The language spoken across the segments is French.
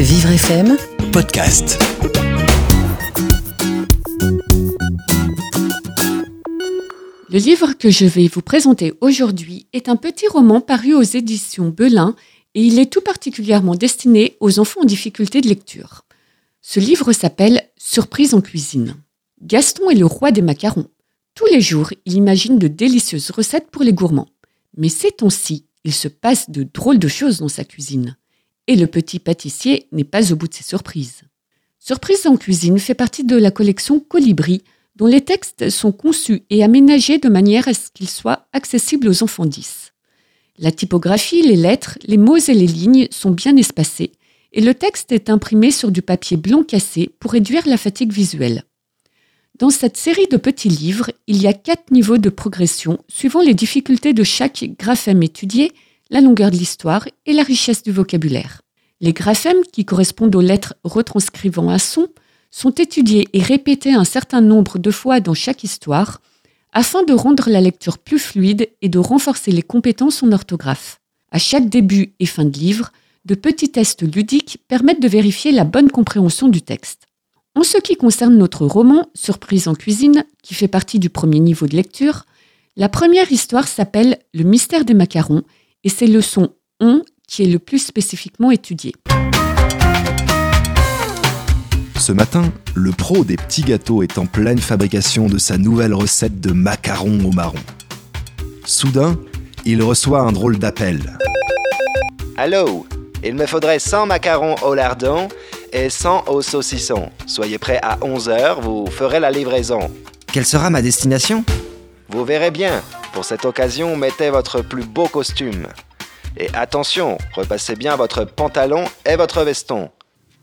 Vivre FM podcast. Le livre que je vais vous présenter aujourd'hui est un petit roman paru aux éditions Belin et il est tout particulièrement destiné aux enfants en difficulté de lecture. Ce livre s'appelle Surprise en cuisine. Gaston est le roi des macarons. Tous les jours, il imagine de délicieuses recettes pour les gourmands. Mais ces temps-ci, il se passe de drôles de choses dans sa cuisine. Et le petit pâtissier n'est pas au bout de ses surprises. Surprise en cuisine fait partie de la collection Colibri, dont les textes sont conçus et aménagés de manière à ce qu'ils soient accessibles aux enfants 10. La typographie, les lettres, les mots et les lignes sont bien espacés, et le texte est imprimé sur du papier blanc cassé pour réduire la fatigue visuelle. Dans cette série de petits livres, il y a quatre niveaux de progression suivant les difficultés de chaque graphème étudié, la longueur de l'histoire et la richesse du vocabulaire. Les graphèmes, qui correspondent aux lettres retranscrivant un son, sont étudiés et répétés un certain nombre de fois dans chaque histoire, afin de rendre la lecture plus fluide et de renforcer les compétences en orthographe. À chaque début et fin de livre, de petits tests ludiques permettent de vérifier la bonne compréhension du texte. En ce qui concerne notre roman Surprise en cuisine, qui fait partie du premier niveau de lecture, la première histoire s'appelle Le mystère des macarons et c'est le son on qui est le plus spécifiquement étudié. Ce matin, le pro des petits gâteaux est en pleine fabrication de sa nouvelle recette de macarons au marron. Soudain, il reçoit un drôle d'appel. Allô? Il me faudrait 100 macarons au lardon et 100 au saucisson. Soyez prêts à 11h, vous ferez la livraison. Quelle sera ma destination? Vous verrez bien. Pour cette occasion, mettez votre plus beau costume. Et attention, repassez bien votre pantalon et votre veston.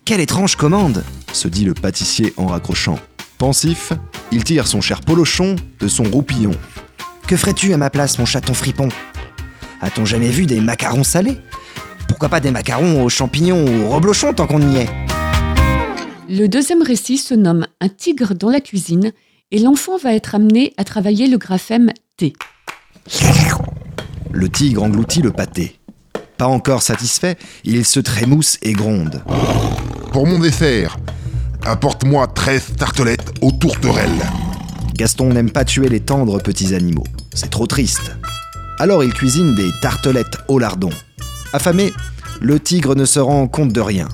Quelle étrange commande se dit le pâtissier en raccrochant. Pensif, il tire son cher polochon de son roupillon. Que ferais-tu à ma place, mon chaton fripon? A-t-on jamais vu des macarons salés? Pourquoi pas des macarons aux champignons ou aux reblochons tant qu'on y est? Le deuxième récit se nomme Un tigre dans la cuisine et l'enfant va être amené à travailler le graphème Le tigre engloutit le pâté. Pas encore satisfait, il se trémousse et gronde. Pour mon dessert, apporte-moi 13 tartelettes aux tourterelles. Gaston n'aime pas tuer les tendres petits animaux. C'est trop triste. Alors il cuisine des tartelettes au lardon. Affamé, le tigre ne se rend compte de rien.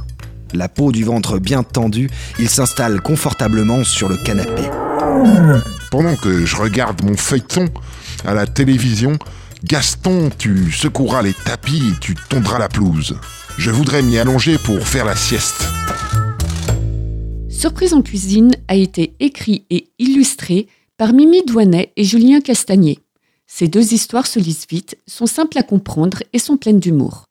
La peau du ventre bien tendue, il s'installe confortablement sur le canapé. Pendant que je regarde mon feuilleton à la télévision, Gaston, tu secoueras les tapis et tu tondras la pelouse. Je voudrais m'y allonger pour faire la sieste. Surprise en cuisine a été écrit et illustré par Mimi Douanet et Julien Castagnier. Ces deux histoires se lisent vite, sont simples à comprendre et sont pleines d'humour.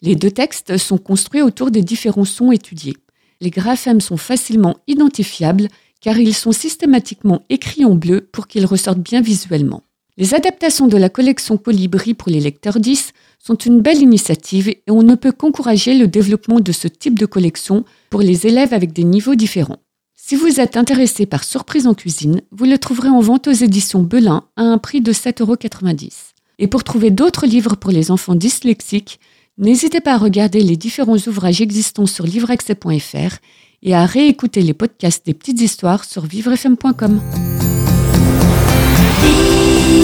Les deux textes sont construits autour des différents sons étudiés. Les graphèmes sont facilement identifiables car ils sont systématiquement écrits en bleu pour qu'ils ressortent bien visuellement. Les adaptations de la collection Colibri pour les lecteurs 10 sont une belle initiative et on ne peut qu'encourager le développement de ce type de collection pour les élèves avec des niveaux différents. Si vous êtes intéressé par Surprise en cuisine, vous le trouverez en vente aux éditions Belin à un prix de 7,90€. Et pour trouver d'autres livres pour les enfants dyslexiques, n'hésitez pas à regarder les différents ouvrages existants sur livreaccès.fr et à réécouter les podcasts des petites histoires sur vivrefm.com. Vivre